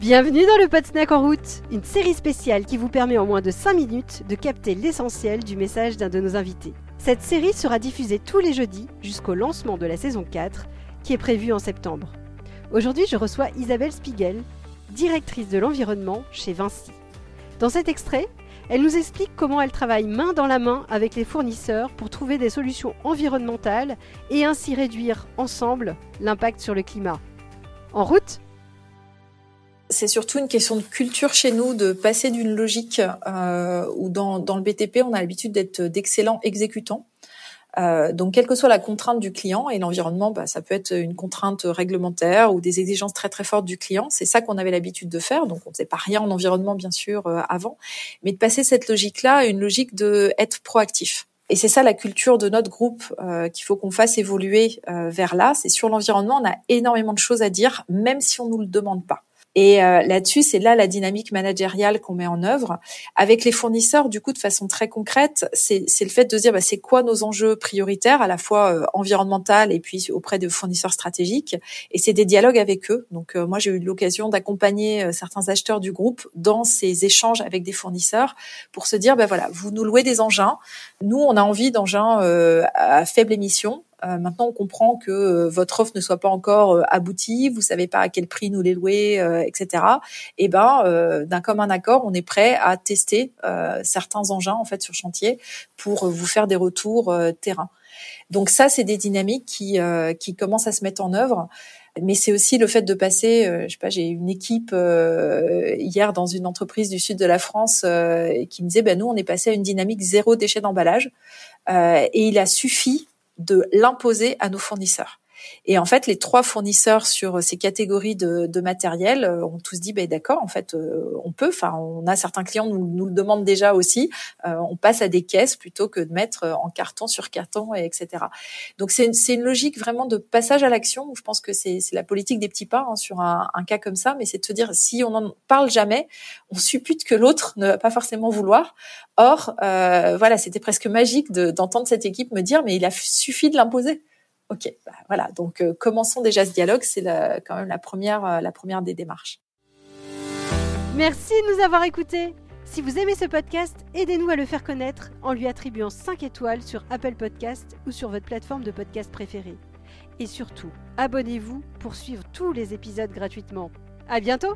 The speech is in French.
Bienvenue dans le Pod Snack en route, une série spéciale qui vous permet en moins de 5 minutes de capter l'essentiel du message d'un de nos invités. Cette série sera diffusée tous les jeudis jusqu'au lancement de la saison 4 qui est prévue en septembre. Aujourd'hui, je reçois Isabelle Spiegel, directrice de l'environnement chez Vinci. Dans cet extrait, elle nous explique comment elle travaille main dans la main avec les fournisseurs pour trouver des solutions environnementales et ainsi réduire ensemble l'impact sur le climat. En route c'est surtout une question de culture chez nous, de passer d'une logique euh, où dans, dans, le BTP, on a l'habitude d'être d'excellents exécutants. Euh, donc, quelle que soit la contrainte du client et l'environnement, bah, ça peut être une contrainte réglementaire ou des exigences très très fortes du client. C'est ça qu'on avait l'habitude de faire. Donc, on ne faisait pas rien en environnement, bien sûr, euh, avant, mais de passer cette logique-là à une logique de être proactif. Et c'est ça la culture de notre groupe euh, qu'il faut qu'on fasse évoluer euh, vers là. C'est sur l'environnement, on a énormément de choses à dire, même si on nous le demande pas. Et euh, là-dessus, c'est là la dynamique managériale qu'on met en œuvre avec les fournisseurs. Du coup, de façon très concrète, c'est le fait de dire bah, c'est quoi nos enjeux prioritaires, à la fois euh, environnemental et puis auprès de fournisseurs stratégiques. Et c'est des dialogues avec eux. Donc euh, moi, j'ai eu l'occasion d'accompagner euh, certains acheteurs du groupe dans ces échanges avec des fournisseurs pour se dire bah voilà, vous nous louez des engins. Nous, on a envie d'engins à faible émission euh, maintenant, on comprend que euh, votre offre ne soit pas encore euh, aboutie, vous savez pas à quel prix nous les louer, etc. Et ben, d'un commun accord, on est prêt à tester certains engins en fait sur chantier pour vous faire des retours terrain. Donc ça, c'est des dynamiques qui qui commencent à se mettre en œuvre mais c'est aussi le fait de passer, je sais pas, j'ai une équipe hier dans une entreprise du sud de la France qui me disait, ben nous on est passé à une dynamique zéro déchet d'emballage, et il a suffi de l'imposer à nos fournisseurs. Et en fait, les trois fournisseurs sur ces catégories de, matériel euh, ont tous dit, ben d'accord, en fait, euh, on peut. Enfin, on a certains clients nous, nous le demandent déjà aussi. Euh, on passe à des caisses plutôt que de mettre en carton sur carton, et etc. Donc c'est une, logique vraiment de passage à l'action. Je pense que c'est la politique des petits pas hein, sur un, cas comme ça, mais c'est de se dire si on n'en parle jamais, on suppute que l'autre ne va pas forcément vouloir. Or, voilà, c'était presque magique d'entendre cette équipe me dire, mais il a suffi de l'imposer. Ok, bah, voilà. Donc euh, commençons déjà ce dialogue. C'est quand même la première, euh, la première des démarches. Merci de nous avoir écoutés. Si vous aimez ce podcast, aidez-nous à le faire connaître en lui attribuant 5 étoiles sur Apple Podcast ou sur votre plateforme de podcast préférée. Et surtout, abonnez-vous pour suivre tous les épisodes gratuitement. À bientôt!